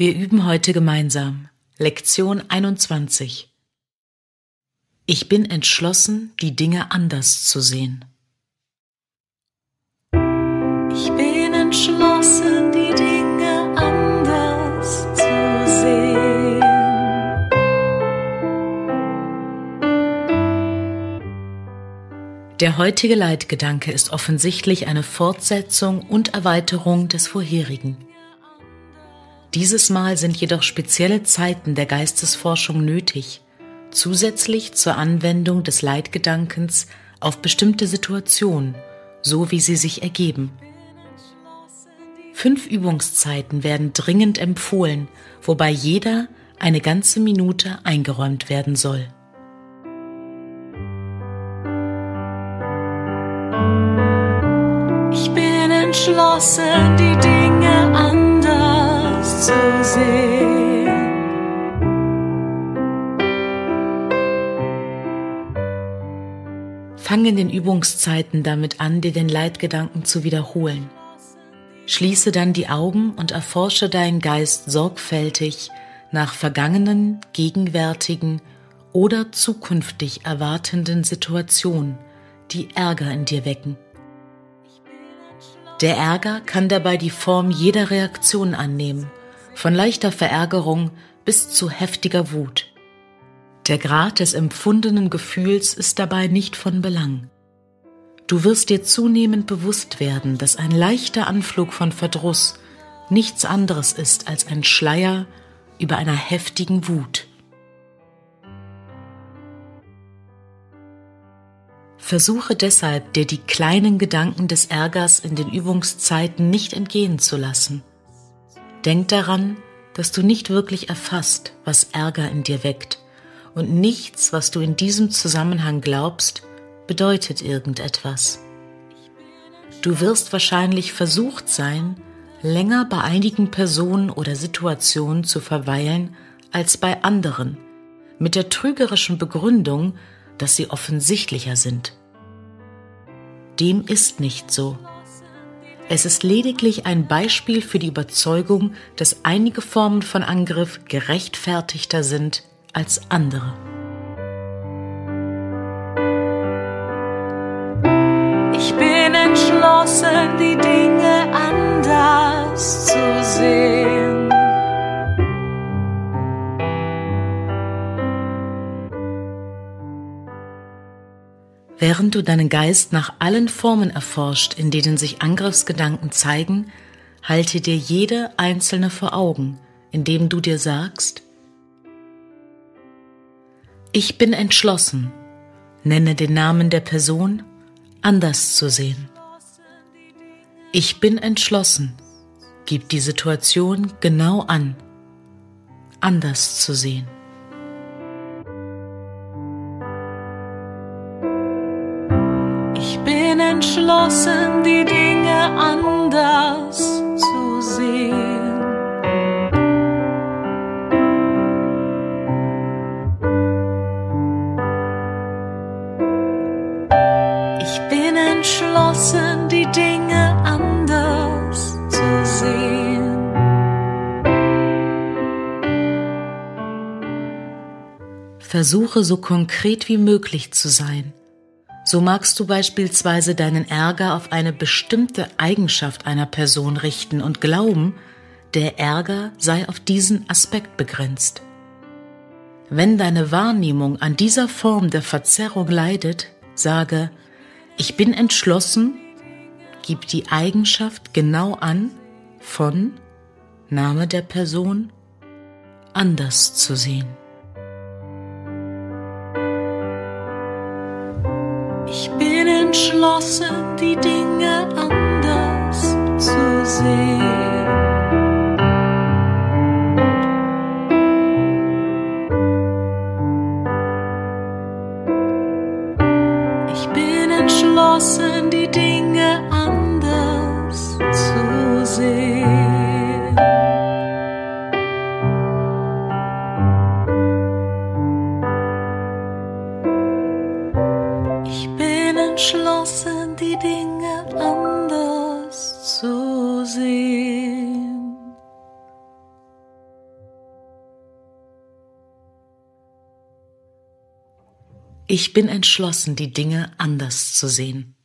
Wir üben heute gemeinsam. Lektion 21. Ich bin entschlossen, die Dinge anders zu sehen. Ich bin entschlossen, die Dinge anders zu sehen. Der heutige Leitgedanke ist offensichtlich eine Fortsetzung und Erweiterung des vorherigen. Dieses Mal sind jedoch spezielle Zeiten der Geistesforschung nötig, zusätzlich zur Anwendung des Leitgedankens auf bestimmte Situationen, so wie sie sich ergeben. Fünf Übungszeiten werden dringend empfohlen, wobei jeder eine ganze Minute eingeräumt werden soll. Ich bin entschlossen, die Dinge zu sehen. Fang in den Übungszeiten damit an, dir den Leitgedanken zu wiederholen. Schließe dann die Augen und erforsche deinen Geist sorgfältig nach vergangenen, gegenwärtigen oder zukünftig erwartenden Situationen, die Ärger in dir wecken. Der Ärger kann dabei die Form jeder Reaktion annehmen, von leichter Verärgerung bis zu heftiger Wut. Der Grad des empfundenen Gefühls ist dabei nicht von Belang. Du wirst dir zunehmend bewusst werden, dass ein leichter Anflug von Verdruss nichts anderes ist als ein Schleier über einer heftigen Wut. Versuche deshalb, dir die kleinen Gedanken des Ärgers in den Übungszeiten nicht entgehen zu lassen. Denk daran, dass du nicht wirklich erfasst, was Ärger in dir weckt, und nichts, was du in diesem Zusammenhang glaubst, bedeutet irgendetwas. Du wirst wahrscheinlich versucht sein, länger bei einigen Personen oder Situationen zu verweilen als bei anderen, mit der trügerischen Begründung, dass sie offensichtlicher sind. Dem ist nicht so. Es ist lediglich ein Beispiel für die Überzeugung, dass einige Formen von Angriff gerechtfertigter sind als andere. Ich bin entschlossen, die Dinge anders zu sehen. Während du deinen Geist nach allen Formen erforscht, in denen sich Angriffsgedanken zeigen, halte dir jede einzelne vor Augen, indem du dir sagst, ich bin entschlossen, nenne den Namen der Person, anders zu sehen. Ich bin entschlossen, gib die Situation genau an, anders zu sehen. Entschlossen, die Dinge anders zu sehen. Ich bin entschlossen, die Dinge anders zu sehen. Versuche so konkret wie möglich zu sein. So magst du beispielsweise deinen Ärger auf eine bestimmte Eigenschaft einer Person richten und glauben, der Ärger sei auf diesen Aspekt begrenzt. Wenn deine Wahrnehmung an dieser Form der Verzerrung leidet, sage, ich bin entschlossen, gib die Eigenschaft genau an, von Name der Person anders zu sehen. Entschlossen, die Dinge anders zu sehen. Ich bin entschlossen, die Dinge lernt die Dinge anders zu sehen. Ich bin entschlossen, die Dinge anders zu sehen.